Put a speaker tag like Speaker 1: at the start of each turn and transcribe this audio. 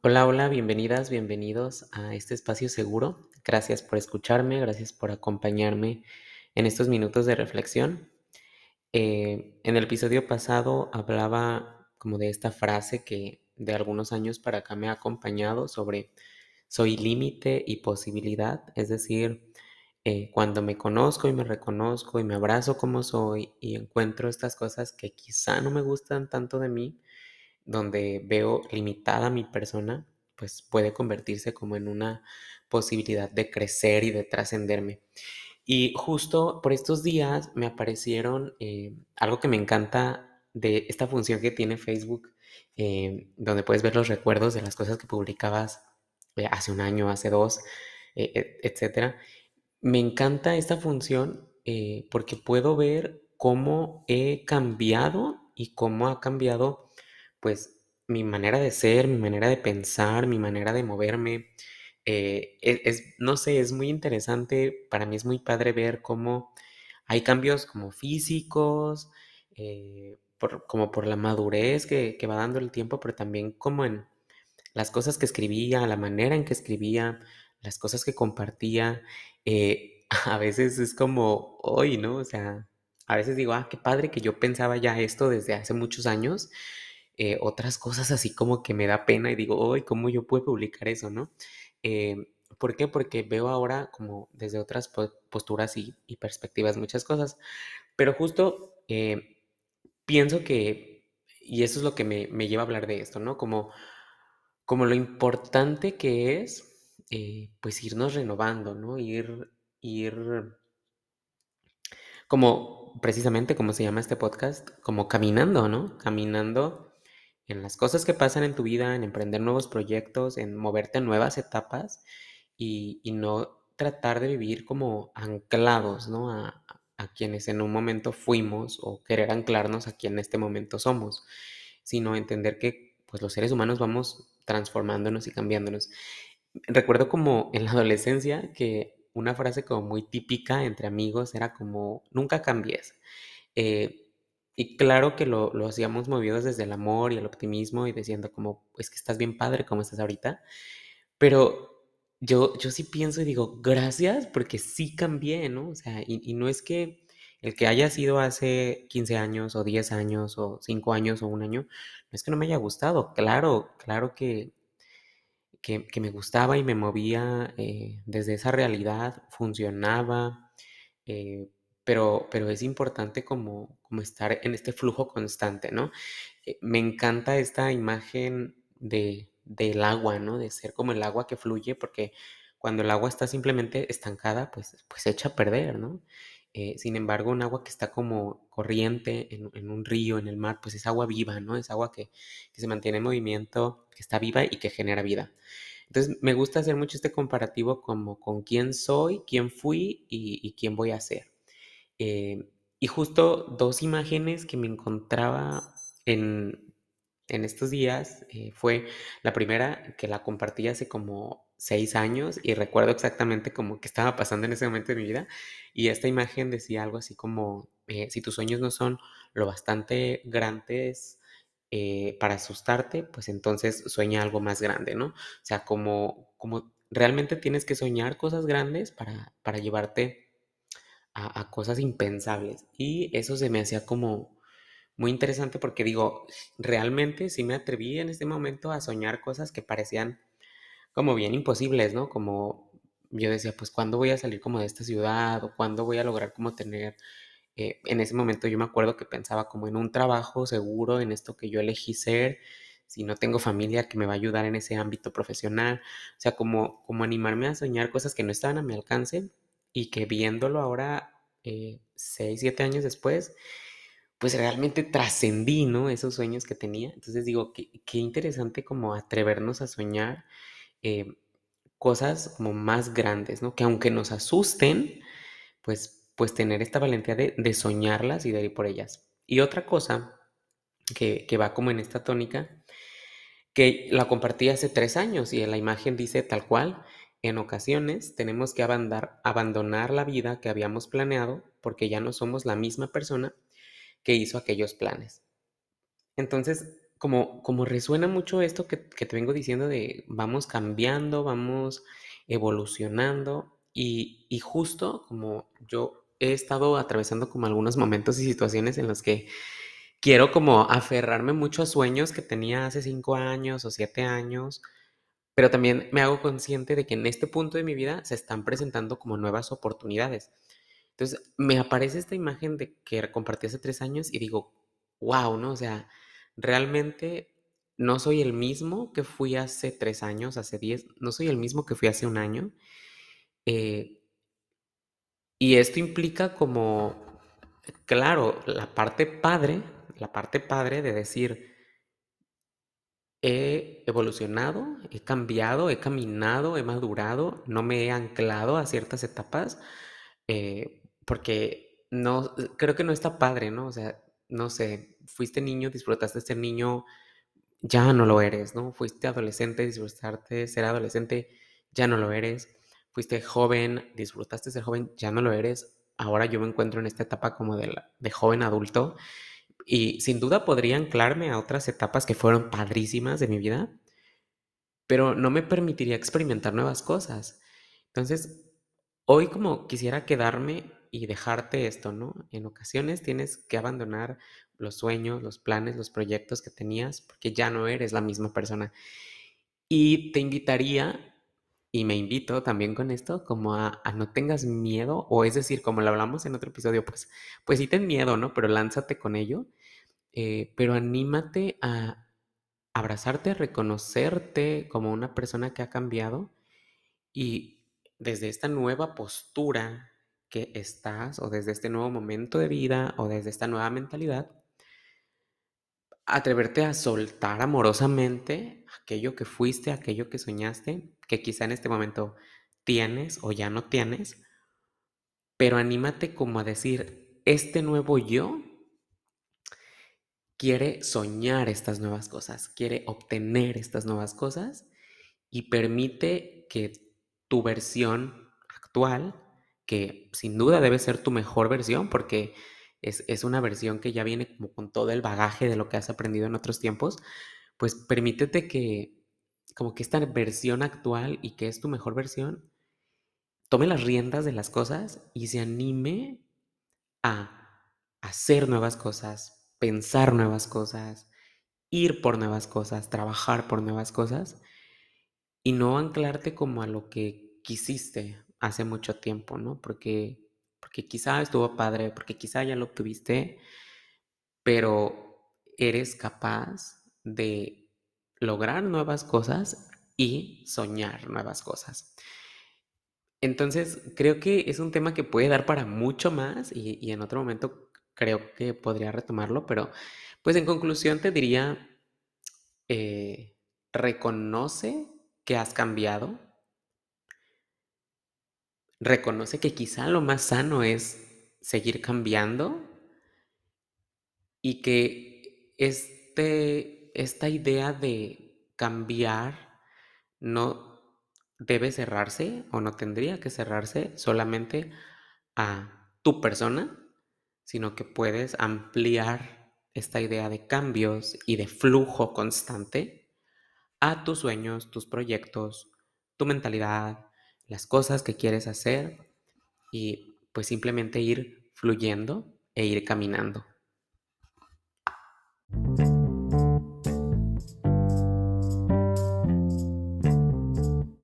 Speaker 1: Hola, hola, bienvenidas, bienvenidos a este espacio seguro. Gracias por escucharme, gracias por acompañarme en estos minutos de reflexión. Eh, en el episodio pasado hablaba como de esta frase que de algunos años para acá me ha acompañado sobre soy límite y posibilidad, es decir, eh, cuando me conozco y me reconozco y me abrazo como soy y encuentro estas cosas que quizá no me gustan tanto de mí, donde veo limitada mi persona, pues puede convertirse como en una posibilidad de crecer y de trascenderme. Y justo por estos días me aparecieron eh, algo que me encanta de esta función que tiene Facebook, eh, donde puedes ver los recuerdos de las cosas que publicabas hace un año, hace dos, etc. Me encanta esta función porque puedo ver cómo he cambiado y cómo ha cambiado pues mi manera de ser, mi manera de pensar, mi manera de moverme. Eh, e, es, no sé, es muy interesante, para mí es muy padre ver cómo hay cambios como físicos, eh, como por la madurez que, va dando el tiempo, pero también como en las cosas que escribía, la manera en que escribía, las cosas que compartía. Eh, a veces es como hoy, ¿no? O sea, a veces digo, ah, qué padre que yo pensaba ya esto desde hace muchos años, eh, otras cosas así como que me da pena y digo, ¡ay, cómo yo puedo publicar eso, no! Eh, ¿Por qué? Porque veo ahora como desde otras posturas y, perspectivas muchas cosas. Pero justo pienso que, y eso es lo que me, lleva a hablar de esto, ¿no? Como, como lo importante que es, pues irnos renovando, ¿no? Ir, ir, como precisamente como se llama este podcast, como caminando, ¿no? Caminando en las cosas que pasan en tu vida, en emprender nuevos proyectos, en moverte a nuevas etapas y, no tratar de vivir como anclados, ¿no? A, quienes en un momento fuimos o querer anclarnos a quien en este momento somos, sino entender que pues los seres humanos vamos transformándonos y cambiándonos. Recuerdo como en la adolescencia que una frase como muy típica entre amigos era como, nunca cambies. Eh, y claro que lo, lo hacíamos movidos desde el amor y el optimismo y diciendo como, es que estás bien padre como estás ahorita. Pero yo, yo sí pienso y digo, gracias porque sí cambié, ¿no? O sea, y, no es que el que haya sido hace 15 años o 10 años o 5 años o un año, no es que no me haya gustado. Claro, claro que, que, me gustaba y me movía eh, desde esa realidad, funcionaba. Eh, pero, pero es importante como, como estar en este flujo constante, ¿no? Eh, me encanta esta imagen de, del agua, ¿no? De ser como el agua que fluye, porque cuando el agua está simplemente estancada, pues, pues se echa a perder, ¿no? Eh, sin embargo, un agua que está como corriente en, un río, en el mar, pues es agua viva, ¿no? Es agua que, que, se mantiene en movimiento, que está viva y que genera vida. Entonces, me gusta hacer mucho este comparativo como con quién soy, quién fui y, y quién voy a ser. Eh, y justo dos imágenes que me encontraba en, en estos días eh, fue la primera que la compartí hace como seis años y recuerdo exactamente como que estaba pasando en ese momento de mi vida y esta imagen decía algo así como eh, si tus sueños no son lo bastante grandes para asustarte pues entonces sueña algo más grande no o sea como como realmente tienes que soñar cosas grandes para, para llevarte a, cosas impensables. Y eso se me hacía como muy interesante porque digo, realmente sí me atreví en este momento a soñar cosas que parecían como bien imposibles, ¿no? Como yo decía, pues ¿cuándo voy a salir como de esta ciudad? ¿O cuándo voy a lograr como tener... Eh, en ese momento yo me acuerdo que pensaba como en un trabajo seguro, en esto que yo elegí ser, si no tengo familia que me va a ayudar en ese ámbito profesional, o sea, como, como animarme a soñar cosas que no estaban a mi alcance y que viéndolo ahora, eh, seis, siete años después, pues realmente trascendí, ¿no? Esos sueños que tenía. Entonces digo, qué, qué interesante como atrevernos a soñar eh, cosas como más grandes, ¿no? Que aunque nos asusten, pues, pues tener esta valentía de, soñarlas y de ir por ellas. Y otra cosa que va como en esta tónica, que la compartí hace tres años y en la imagen dice tal cual, en ocasiones tenemos que abandonar la vida que habíamos planeado porque ya no somos la misma persona que hizo aquellos planes. Entonces, como, como resuena mucho esto que, que te vengo diciendo de vamos cambiando, vamos evolucionando y, y justo como yo he estado atravesando como algunos momentos y situaciones en los que quiero como aferrarme mucho a sueños que tenía hace cinco años o siete años, pero también me hago consciente de que en este punto de mi vida se están presentando como nuevas oportunidades. Entonces, me aparece esta imagen de que compartí hace tres años y digo, wow, ¿no? O sea, realmente no soy el mismo que fui hace tres años, hace diez, no soy el mismo que fui hace un año. Eh, y esto implica como, claro, la parte padre, la parte padre de decir, he evolucionado, he cambiado, he caminado, he madurado, no me he anclado a ciertas etapas, eh, porque no, creo que no está padre, ¿no? O sea, no sé, fuiste niño, disfrutaste ser niño, ya no lo eres, ¿no? Fuiste adolescente, disfrutaste ser adolescente, ya no lo eres. Fuiste joven, disfrutaste ser joven, ya no lo eres. Ahora yo me encuentro en esta etapa como de, de joven adulto y sin duda podría anclarme a otras etapas que fueron padrísimas de mi vida, pero no me permitiría experimentar nuevas cosas. Entonces, hoy como quisiera quedarme y dejarte esto, ¿no? En ocasiones tienes que abandonar los sueños, los planes, los proyectos que tenías, porque ya no eres la misma persona. Y te invitaría, y me invito también con esto, como a, no tengas miedo, o es decir, como lo hablamos en otro episodio, pues, pues sí ten miedo, ¿no? Pero lánzate con ello, eh, pero anímate a abrazarte, reconocerte como una persona que ha cambiado y desde esta nueva postura que estás o desde este nuevo momento de vida o desde esta nueva mentalidad, atreverte a soltar amorosamente aquello que fuiste, aquello que soñaste, que quizá en este momento tienes o ya no tienes, pero anímate como a decir, este nuevo yo quiere soñar estas nuevas cosas, quiere obtener estas nuevas cosas y permite que tu versión actual que sin duda debe ser tu mejor versión porque es, una versión que ya viene como con todo el bagaje de lo que has aprendido en otros tiempos, pues permítete que como que esta versión actual y que es tu mejor versión, tome las riendas de las cosas y se anime a hacer nuevas cosas, pensar nuevas cosas, ir por nuevas cosas, trabajar por nuevas cosas y no anclarte como a lo que quisiste hace mucho tiempo, ¿no? Porque, porque quizá estuvo padre, porque quizá ya lo obtuviste, pero eres capaz de lograr nuevas cosas y soñar nuevas cosas. Entonces, creo que es un tema que puede dar para mucho más y, en otro momento creo que podría retomarlo, pero pues en conclusión te diría, eh, reconoce que has cambiado, reconoce que quizá lo más sano es seguir cambiando y que este, esta idea de cambiar no debe cerrarse o no tendría que cerrarse solamente a tu persona, sino que puedes ampliar esta idea de cambios y de flujo constante a tus sueños, tus proyectos, tu mentalidad, las cosas que quieres hacer y pues simplemente ir fluyendo e ir caminando.